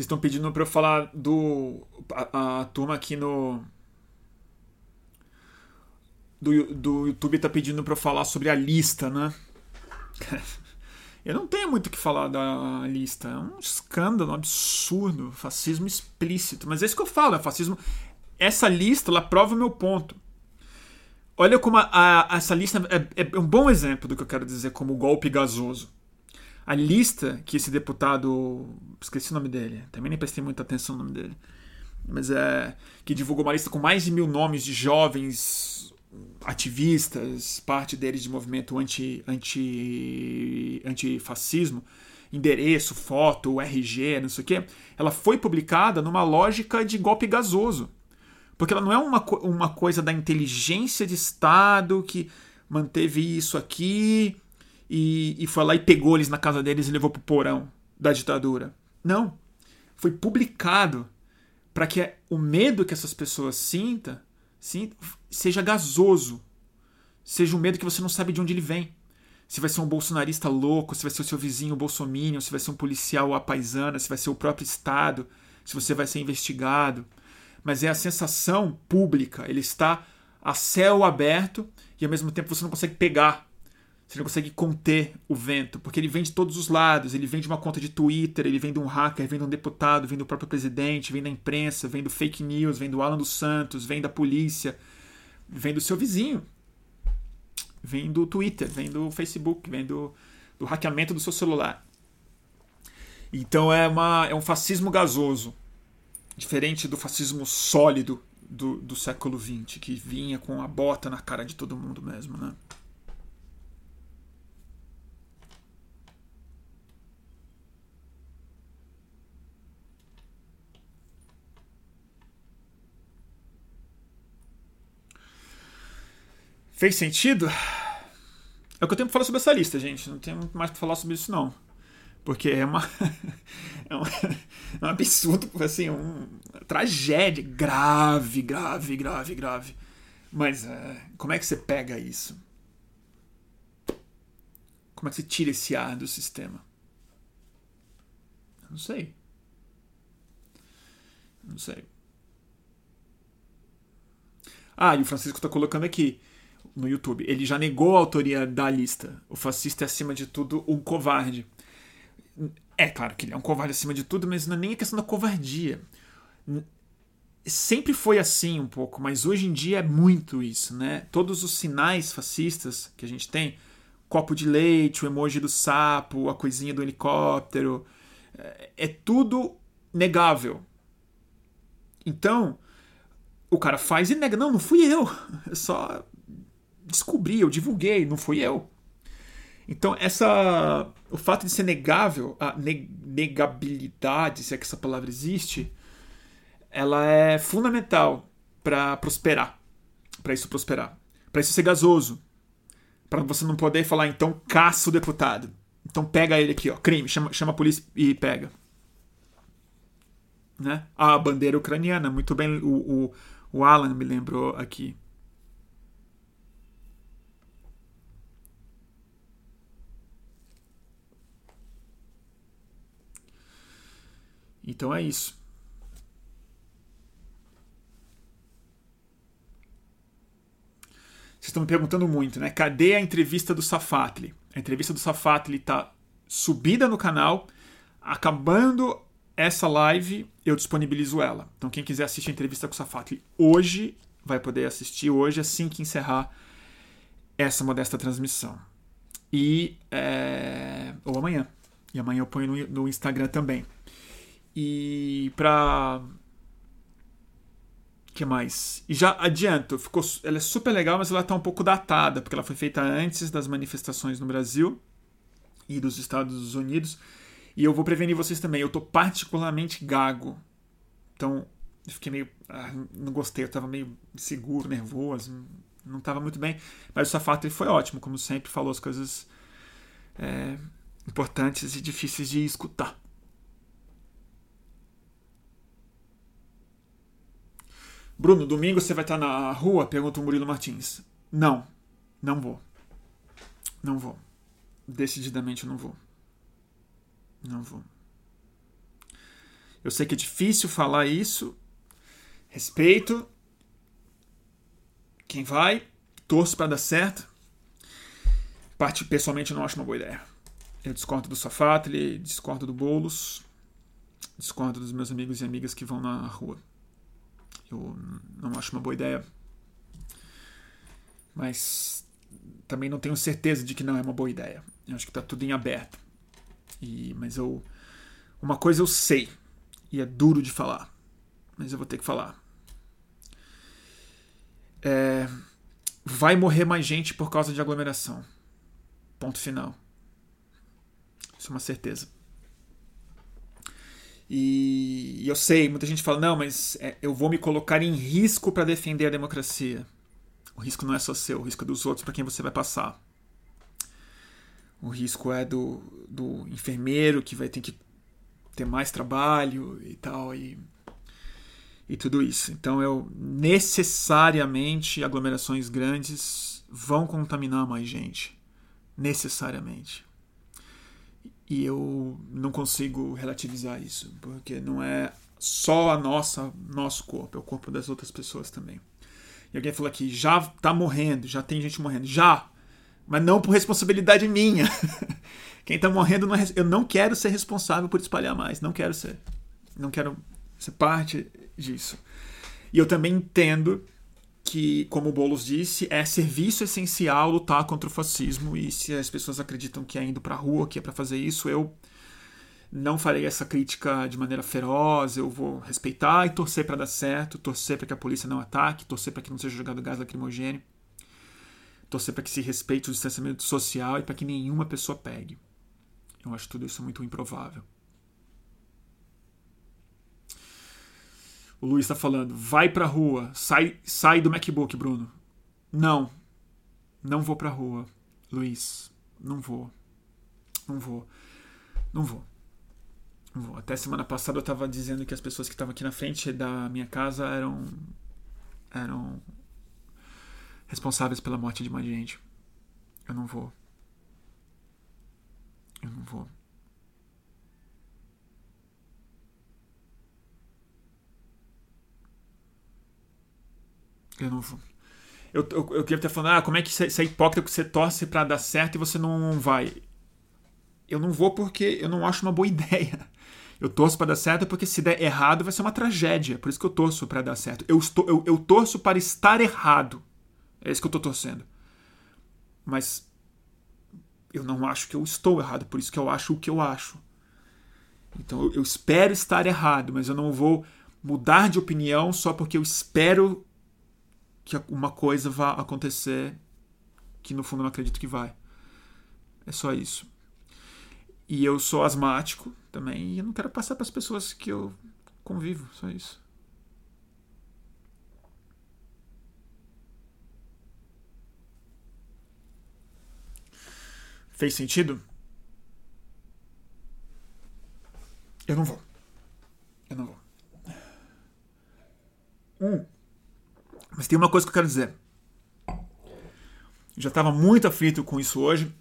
Vocês estão pedindo para eu falar do. A, a, turma aqui no. Do, do YouTube tá pedindo para eu falar sobre a lista, né? Eu não tenho muito o que falar da lista. É um escândalo, um absurdo, fascismo explícito. Mas é isso que eu falo, é fascismo. Essa lista, ela prova o meu ponto. Olha como a, a, essa lista é, é, um bom exemplo do que eu quero dizer como golpe gasoso. A lista que esse deputado. Esqueci o nome dele, também nem prestei muita atenção no nome dele. Mas é. Que divulgou uma lista com mais de mil nomes de jovens ativistas, parte deles de movimento anti, anti, antifascismo, endereço, foto, RG, não sei o quê, ela foi publicada numa lógica de golpe gasoso. Porque ela não é uma, uma coisa da inteligência de Estado que manteve isso aqui e, e foi lá e pegou eles na casa deles e levou pro porão da ditadura. Não. Foi publicado para que o medo que essas pessoas sintam seja gasoso. Seja um medo que você não sabe de onde ele vem. Se vai ser um bolsonarista louco, se vai ser o seu vizinho bolsominion, se vai ser um policial apaisana, se vai ser o próprio Estado, se você vai ser investigado. Mas é a sensação pública. Ele está a céu aberto e ao mesmo tempo você não consegue pegar você não consegue conter o vento, porque ele vem de todos os lados. Ele vem de uma conta de Twitter, ele vem de um hacker, vem de um deputado, vem do próprio presidente, vem da imprensa, vem do fake news, vem do Alan dos Santos, vem da polícia, vem do seu vizinho, vem do Twitter, vem do Facebook, vem do, do hackeamento do seu celular. Então é, uma, é um fascismo gasoso, diferente do fascismo sólido do, do século XX, que vinha com a bota na cara de todo mundo mesmo, né? Fez sentido? É o que eu tenho pra falar sobre essa lista, gente. Não tenho mais pra falar sobre isso, não. Porque é uma. é, uma, é um absurdo, assim, um, uma tragédia grave, grave, grave, grave. Mas é, como é que você pega isso? Como é que você tira esse ar do sistema? Não sei. Não sei. Ah, e o Francisco está colocando aqui no YouTube. Ele já negou a autoria da lista. O fascista é, acima de tudo, um covarde. É claro que ele é um covarde acima de tudo, mas não é nem a questão da covardia. Sempre foi assim um pouco, mas hoje em dia é muito isso, né? Todos os sinais fascistas que a gente tem, copo de leite, o emoji do sapo, a coisinha do helicóptero, é, é tudo negável. Então, o cara faz e nega. Não, não fui eu. É só descobri, eu divulguei, não fui eu. Então, essa, o fato de ser negável, a negabilidade, se é que essa palavra existe, ela é fundamental para prosperar, para isso prosperar, para isso ser gasoso, para você não poder falar, então caça o deputado, então pega ele aqui, ó, crime, chama, chama a polícia e pega. Né? A bandeira ucraniana, muito bem, o, o, o Alan me lembrou aqui. Então é isso. Vocês estão me perguntando muito, né? Cadê a entrevista do Safatli? A entrevista do Safatli está subida no canal. Acabando essa live, eu disponibilizo ela. Então quem quiser assistir a entrevista com o Safatli hoje, vai poder assistir hoje, assim que encerrar essa modesta transmissão. E é... ou amanhã. E amanhã eu ponho no, no Instagram também. E pra. que mais? E já adianto, ficou, ela é super legal, mas ela tá um pouco datada, porque ela foi feita antes das manifestações no Brasil e dos Estados Unidos. E eu vou prevenir vocês também, eu tô particularmente gago. Então, eu fiquei meio. Ah, não gostei, eu tava meio seguro, nervoso, não tava muito bem. Mas o Safato foi ótimo, como sempre, falou as coisas é, importantes e difíceis de escutar. Bruno, domingo você vai estar na rua? Pergunta o Murilo Martins. Não, não vou. Não vou. Decididamente não vou. Não vou. Eu sei que é difícil falar isso. Respeito quem vai, torço para dar certo. Parte pessoalmente eu não acho uma boa ideia. Eu discordo do Safatli, discordo do Bolos, discordo dos meus amigos e amigas que vão na rua. Eu não acho uma boa ideia. Mas também não tenho certeza de que não é uma boa ideia. Eu acho que está tudo em aberto. E, mas eu. Uma coisa eu sei, e é duro de falar, mas eu vou ter que falar. É, vai morrer mais gente por causa de aglomeração. Ponto final. Isso é uma certeza. E, eu sei, muita gente fala, não, mas é, eu vou me colocar em risco para defender a democracia. O risco não é só seu, o risco é dos outros para quem você vai passar. O risco é do, do enfermeiro que vai ter que ter mais trabalho e tal, e, e tudo isso. Então, eu necessariamente aglomerações grandes vão contaminar mais gente. Necessariamente. E eu não consigo relativizar isso, porque não é só a nossa nosso corpo, é o corpo das outras pessoas também. E alguém falou aqui, já tá morrendo, já tem gente morrendo. Já! Mas não por responsabilidade minha. Quem tá morrendo, não é, eu não quero ser responsável por espalhar mais. Não quero ser. Não quero ser parte disso. E eu também entendo que, como o Boulos disse, é serviço essencial lutar contra o fascismo. E se as pessoas acreditam que é indo pra rua, que é para fazer isso, eu não farei essa crítica de maneira feroz, eu vou respeitar e torcer para dar certo, torcer para que a polícia não ataque, torcer para que não seja jogado gás lacrimogêneo, torcer para que se respeite o distanciamento social e para que nenhuma pessoa pegue. Eu acho tudo isso muito improvável. O Luiz está falando, vai pra rua, sai, sai do MacBook, Bruno. Não, não vou pra rua, Luiz. Não vou. Não vou. Não vou. Até semana passada eu estava dizendo que as pessoas que estavam aqui na frente da minha casa eram eram responsáveis pela morte de mais gente. Eu não vou. Eu não vou. Eu não. Eu, eu, eu queria estar falando, ah, como é que você é hipócrita que você torce para dar certo e você não vai? Eu não vou porque eu não acho uma boa ideia. Eu torço para dar certo porque se der errado vai ser uma tragédia. Por isso que eu torço para dar certo. Eu, estou, eu, eu torço para estar errado. É isso que eu estou torcendo. Mas eu não acho que eu estou errado. Por isso que eu acho o que eu acho. Então eu, eu espero estar errado, mas eu não vou mudar de opinião só porque eu espero que uma coisa vá acontecer que no fundo eu não acredito que vai. É só isso. E eu sou asmático também, e eu não quero passar para as pessoas que eu convivo, só isso. Fez sentido? Eu não vou. Eu não vou. Hum. Mas tem uma coisa que eu quero dizer. Eu já estava muito aflito com isso hoje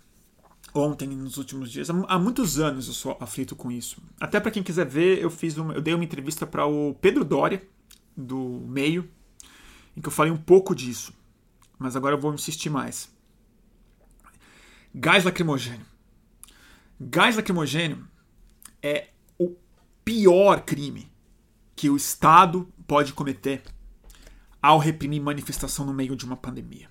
ontem, nos últimos dias. Há muitos anos eu sou aflito com isso. Até para quem quiser ver, eu fiz uma, eu dei uma entrevista para o Pedro Doria, do Meio, em que eu falei um pouco disso. Mas agora eu vou insistir mais. Gás lacrimogênio. Gás lacrimogênio é o pior crime que o Estado pode cometer ao reprimir manifestação no meio de uma pandemia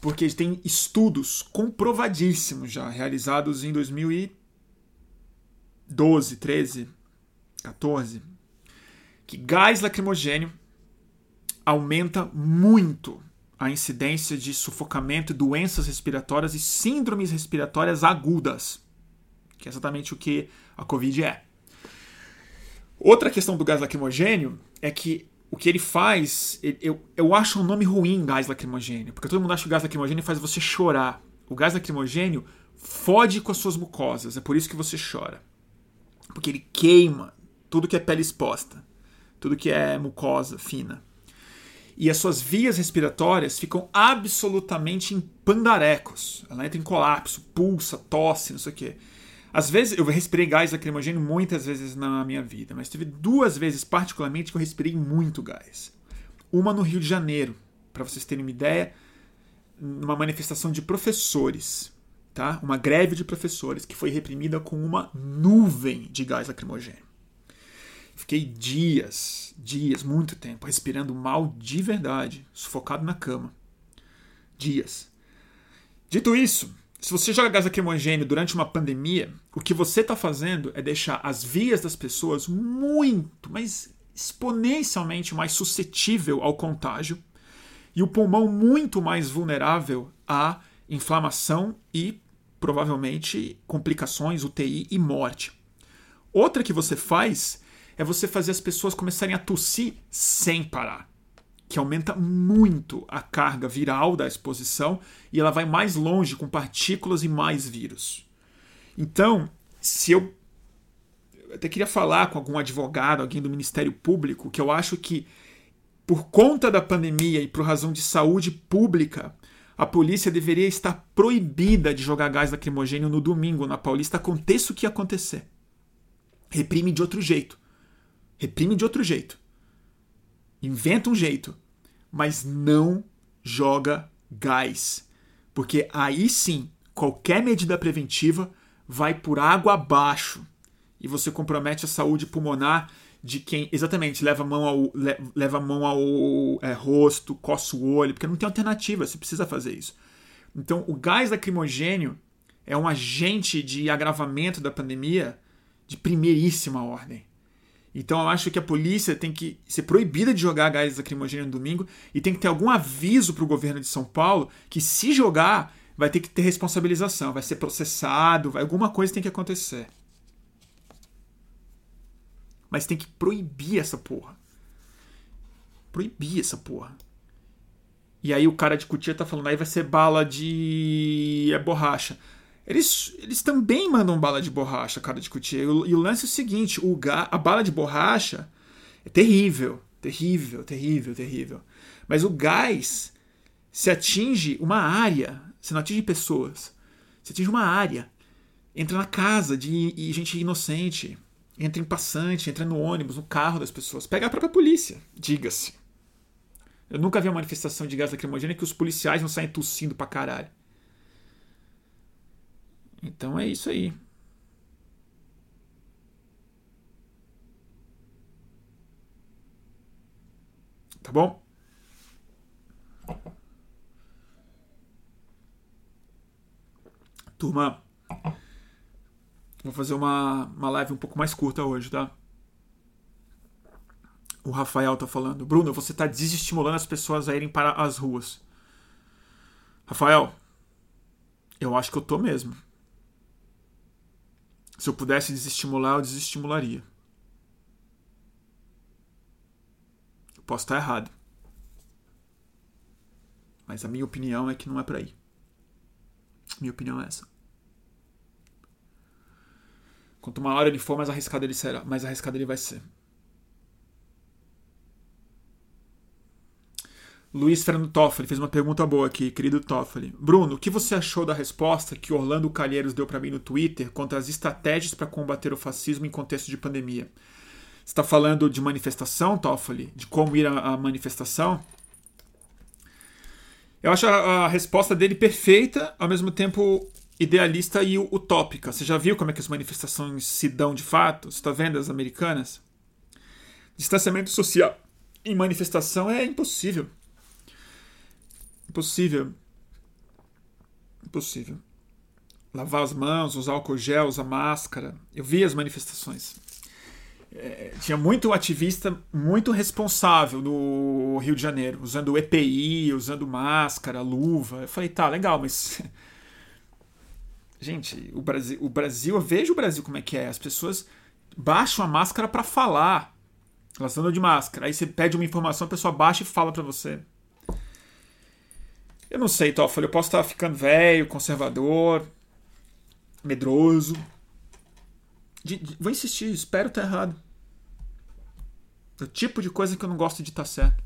porque tem estudos comprovadíssimos já, realizados em 2012, 13, 14, que gás lacrimogênio aumenta muito a incidência de sufocamento, doenças respiratórias e síndromes respiratórias agudas, que é exatamente o que a Covid é. Outra questão do gás lacrimogênio é que o que ele faz, eu, eu acho um nome ruim gás lacrimogênio, porque todo mundo acha que o gás lacrimogênio faz você chorar. O gás lacrimogênio fode com as suas mucosas, é por isso que você chora. Porque ele queima tudo que é pele exposta, tudo que é mucosa fina. E as suas vias respiratórias ficam absolutamente em pandarecos. Ela entra em colapso, pulsa, tosse, não sei o quê. Às vezes, eu respirei gás lacrimogêneo muitas vezes na minha vida, mas teve duas vezes, particularmente, que eu respirei muito gás. Uma no Rio de Janeiro, para vocês terem uma ideia, numa manifestação de professores, tá? Uma greve de professores que foi reprimida com uma nuvem de gás lacrimogêneo. Fiquei dias, dias, muito tempo, respirando mal de verdade, sufocado na cama. Dias. Dito isso, se você joga gás lacrimogêneo durante uma pandemia, o que você está fazendo é deixar as vias das pessoas muito, mas exponencialmente mais suscetível ao contágio e o pulmão muito mais vulnerável à inflamação e provavelmente complicações, UTI e morte. Outra que você faz é você fazer as pessoas começarem a tossir sem parar, que aumenta muito a carga viral da exposição e ela vai mais longe com partículas e mais vírus. Então, se eu, eu até queria falar com algum advogado, alguém do Ministério Público, que eu acho que por conta da pandemia e por razão de saúde pública, a polícia deveria estar proibida de jogar gás lacrimogênio no domingo na Paulista, aconteça o que acontecer. Reprime de outro jeito. Reprime de outro jeito. Inventa um jeito. Mas não joga gás. Porque aí sim, qualquer medida preventiva vai por água abaixo. E você compromete a saúde pulmonar de quem exatamente leva a mão ao, leva mão ao é, rosto, coça o olho, porque não tem alternativa, você precisa fazer isso. Então, o gás lacrimogênio é um agente de agravamento da pandemia de primeiríssima ordem. Então, eu acho que a polícia tem que ser proibida de jogar gás lacrimogêneo no domingo e tem que ter algum aviso para o governo de São Paulo que, se jogar, vai ter que ter responsabilização, vai ser processado, vai, alguma coisa tem que acontecer. Mas tem que proibir essa porra. Proibir essa porra. E aí o cara de cutia tá falando, aí vai ser bala de é borracha. Eles, eles também mandam bala de borracha, cara de cutia. E o, lance é o seguinte, o ga, a bala de borracha é terrível, terrível, terrível, terrível. Mas o gás se atinge uma área, você não atinge pessoas. Você atinge uma área. Entra na casa de, de gente inocente entra em passante, entra no ônibus, no carro das pessoas. Pega a própria polícia, diga-se. Eu nunca vi uma manifestação de gás lacrimogêneo que os policiais não saem tossindo pra caralho. Então é isso aí. Tá bom? Turma, Vou fazer uma, uma live um pouco mais curta hoje, tá? O Rafael tá falando. Bruno, você tá desestimulando as pessoas a irem para as ruas. Rafael, eu acho que eu tô mesmo. Se eu pudesse desestimular, eu desestimularia. Eu posso estar errado. Mas a minha opinião é que não é para ir. Minha opinião é essa. Quanto maior ele for, mais arriscado ele será, mais arriscado ele vai ser. Luiz Fernando Toffoli fez uma pergunta boa aqui, querido Toffoli. Bruno, o que você achou da resposta que Orlando Calheiros deu para mim no Twitter contra as estratégias para combater o fascismo em contexto de pandemia? Você está falando de manifestação, Toffoli? De como ir à manifestação? Eu acho a, a resposta dele perfeita, ao mesmo tempo idealista e utópica. Você já viu como é que as manifestações se dão de fato? Você está vendo as americanas? Distanciamento social em manifestação é impossível. Impossível. Impossível. Lavar as mãos, usar álcool gel, usar máscara. Eu vi as manifestações. É, tinha muito ativista muito responsável no Rio de Janeiro, usando EPI, usando máscara, luva. Eu falei, tá, legal, mas Gente, o Brasil, o Brasil, eu vejo o Brasil como é que é. As pessoas baixam a máscara para falar. Elas andam de máscara. Aí você pede uma informação, a pessoa baixa e fala para você. Eu não sei, Toffoli, eu posso estar ficando velho, conservador, medroso. De, de, vou insistir, espero estar errado. É o tipo de coisa que eu não gosto de estar certo.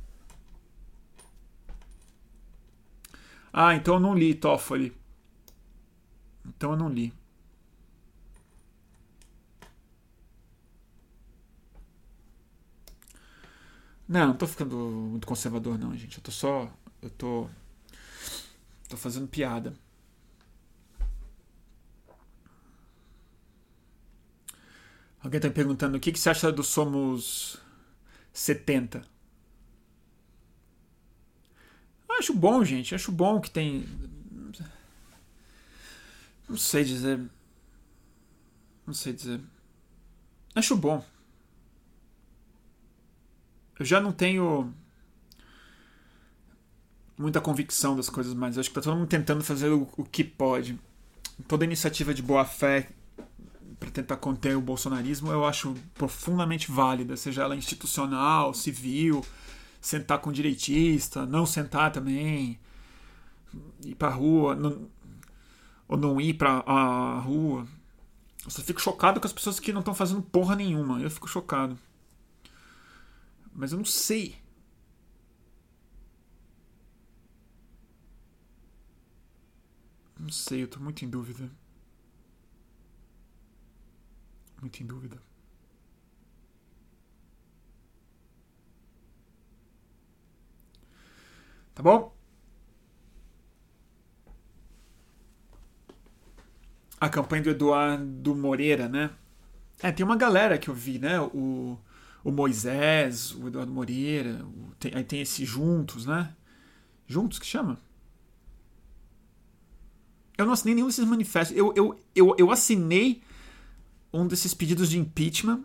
Ah, então eu não li, Toffoli. Então eu não li. Não, não tô ficando muito conservador não, gente. Eu tô só, eu tô Tô fazendo piada. Alguém tá me perguntando o que, que você acha do Somos 70? acho bom, gente. Acho bom que tem. Não sei dizer. Não sei dizer. Acho bom. Eu já não tenho muita convicção das coisas, mas acho que tá todo mundo tentando fazer o, o que pode. Toda iniciativa de boa fé para tentar conter o bolsonarismo eu acho profundamente válida, seja ela institucional, civil, sentar com direitista, não sentar também, ir pra rua, não, ou não ir pra a rua. Eu só fico chocado com as pessoas que não estão fazendo porra nenhuma. Eu fico chocado. Mas eu não sei. Não sei, eu tô muito em dúvida. Muito em dúvida. Tá bom? A campanha do Eduardo Moreira, né? É, tem uma galera que eu vi, né? O, o Moisés, o Eduardo Moreira, o, tem, aí tem esse Juntos, né? Juntos que chama? Eu não assinei nenhum desses manifestos. Eu, eu, eu, eu assinei um desses pedidos de impeachment.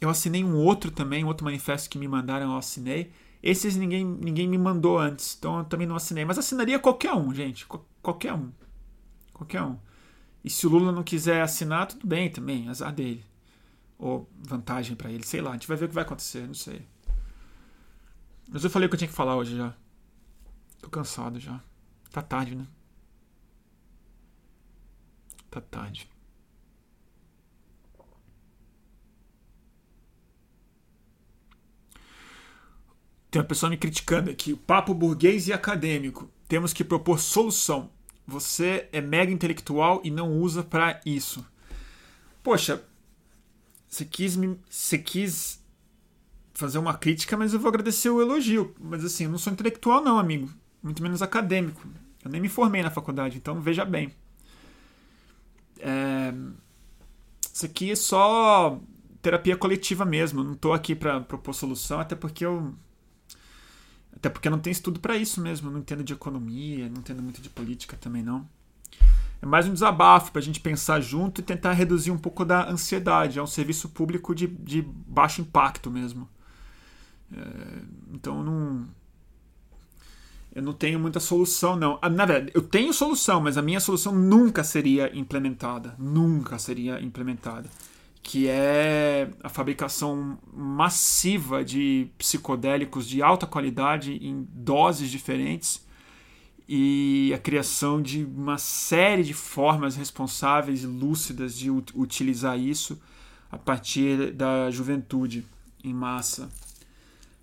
Eu assinei um outro também, um outro manifesto que me mandaram, eu assinei. Esses ninguém, ninguém me mandou antes, então eu também não assinei. Mas assinaria qualquer um, gente. qualquer um. Qualquer um. E se o Lula não quiser assinar, tudo bem também, azar dele. Ou vantagem para ele, sei lá. A gente vai ver o que vai acontecer, não sei. Mas eu falei o que eu tinha que falar hoje já. Tô cansado já. Tá tarde, né? Tá tarde. Tem uma pessoa me criticando aqui. Papo burguês e acadêmico. Temos que propor solução. Você é mega intelectual e não usa para isso. Poxa, você quis me, você quis fazer uma crítica, mas eu vou agradecer o elogio. Mas assim, eu não sou intelectual não, amigo. Muito menos acadêmico. Eu nem me formei na faculdade, então veja bem. É... Isso aqui é só terapia coletiva mesmo. Não estou aqui para propor solução, até porque eu até porque não tem estudo para isso mesmo. não entendo de economia, não entendo muito de política também não. É mais um desabafo para a gente pensar junto e tentar reduzir um pouco da ansiedade. É um serviço público de, de baixo impacto mesmo. É, então não, eu não tenho muita solução, não. Ah, na verdade, eu tenho solução, mas a minha solução nunca seria implementada. Nunca seria implementada que é a fabricação massiva de psicodélicos de alta qualidade em doses diferentes e a criação de uma série de formas responsáveis e lúcidas de utilizar isso a partir da juventude em massa,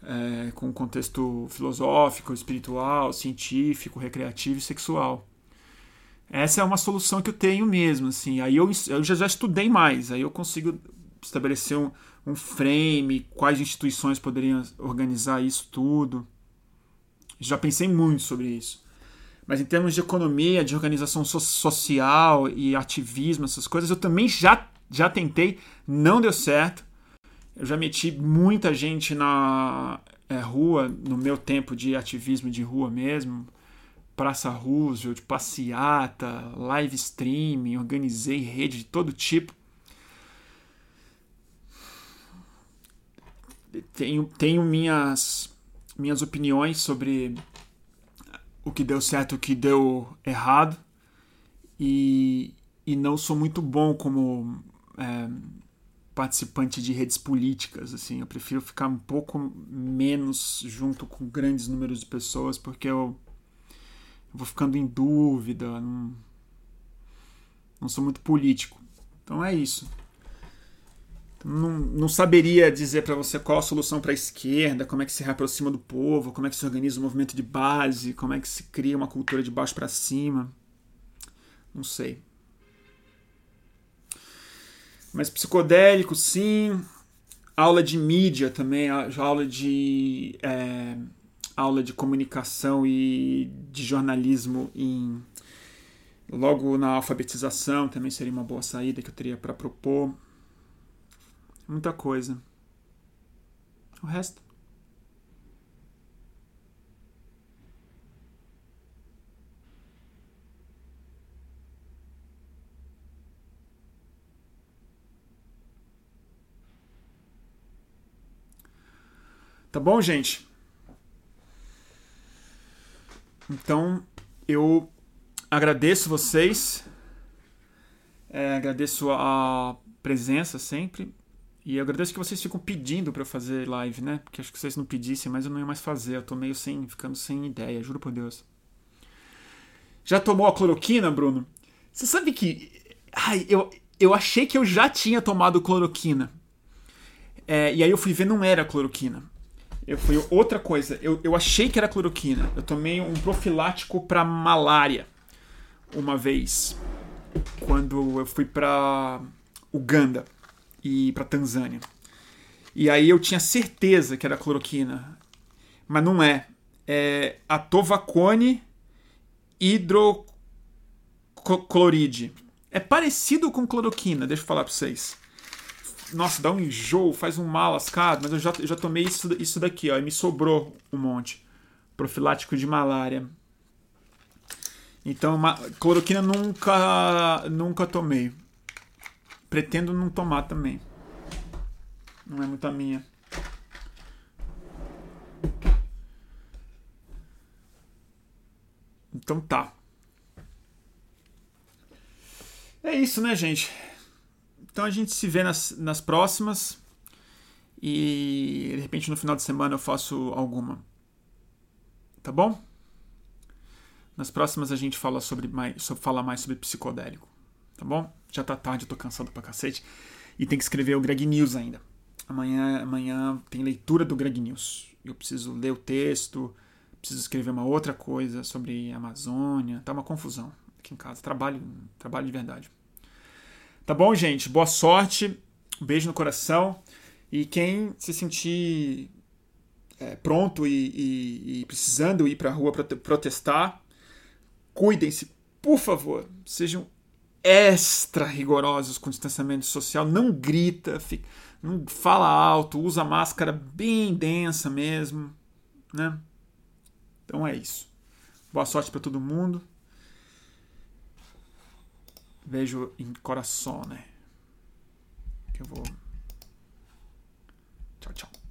é, com contexto filosófico, espiritual, científico, recreativo e sexual. Essa é uma solução que eu tenho mesmo, assim. Aí eu, eu já, já estudei mais, aí eu consigo estabelecer um, um frame, quais instituições poderiam organizar isso tudo. Já pensei muito sobre isso. Mas em termos de economia, de organização so social e ativismo, essas coisas, eu também já, já tentei, não deu certo. Eu já meti muita gente na é, rua, no meu tempo de ativismo de rua mesmo Praça Roosevelt, passeata, live streaming, organizei rede de todo tipo. Tenho, tenho minhas, minhas opiniões sobre o que deu certo e o que deu errado. E, e não sou muito bom como é, participante de redes políticas. assim Eu prefiro ficar um pouco menos junto com grandes números de pessoas, porque eu eu vou ficando em dúvida, não, não sou muito político. Então é isso. Então, não, não saberia dizer para você qual a solução para a esquerda, como é que se reaproxima do povo, como é que se organiza o movimento de base, como é que se cria uma cultura de baixo para cima. Não sei. Mas psicodélico, sim. aula de mídia também, aula de é, aula de comunicação e de jornalismo em logo na alfabetização também seria uma boa saída que eu teria para propor. Muita coisa. O resto Tá bom, gente? Então, eu agradeço vocês. É, agradeço a presença sempre. E eu agradeço que vocês ficam pedindo para eu fazer live, né? Porque acho que vocês não pedissem, mas eu não ia mais fazer. Eu tô meio sem, ficando sem ideia, juro por Deus. Já tomou a cloroquina, Bruno? Você sabe que. Ai, eu, eu achei que eu já tinha tomado cloroquina. É, e aí eu fui ver, não era cloroquina. Eu, foi outra coisa. Eu, eu achei que era cloroquina. Eu tomei um profilático para malária uma vez. Quando eu fui para Uganda e para Tanzânia. E aí eu tinha certeza que era cloroquina. Mas não é. É atovacone hidrocloride. É parecido com cloroquina, deixa eu falar para vocês nossa, dá um enjoo, faz um mal lascado, mas eu já, já tomei isso, isso daqui, ó, e me sobrou um monte. Profilático de malária. Então, uma, cloroquina nunca, nunca tomei. Pretendo não tomar também. Não é muito a minha. Então tá. É isso, né, gente? Então a gente se vê nas, nas próximas. E de repente no final de semana eu faço alguma. Tá bom? Nas próximas a gente fala sobre mais, sobre, fala mais sobre psicodélico. Tá bom? Já tá tarde, eu tô cansado pra cacete. E tem que escrever o Greg News ainda. Amanhã, amanhã tem leitura do Greg News. Eu preciso ler o texto, preciso escrever uma outra coisa sobre Amazônia. Tá uma confusão aqui em casa. Trabalho, trabalho de verdade. Tá bom, gente? Boa sorte. Um beijo no coração. E quem se sentir é, pronto e, e, e, precisando ir para a rua protestar, cuidem-se, por favor. Sejam extra rigorosos com o distanciamento social. Não grita, fica, não fala alto, usa máscara bem densa mesmo, né? Então é isso. Boa sorte para todo mundo. Vejo em coração, né? Que eu vou. Tchau, tchau.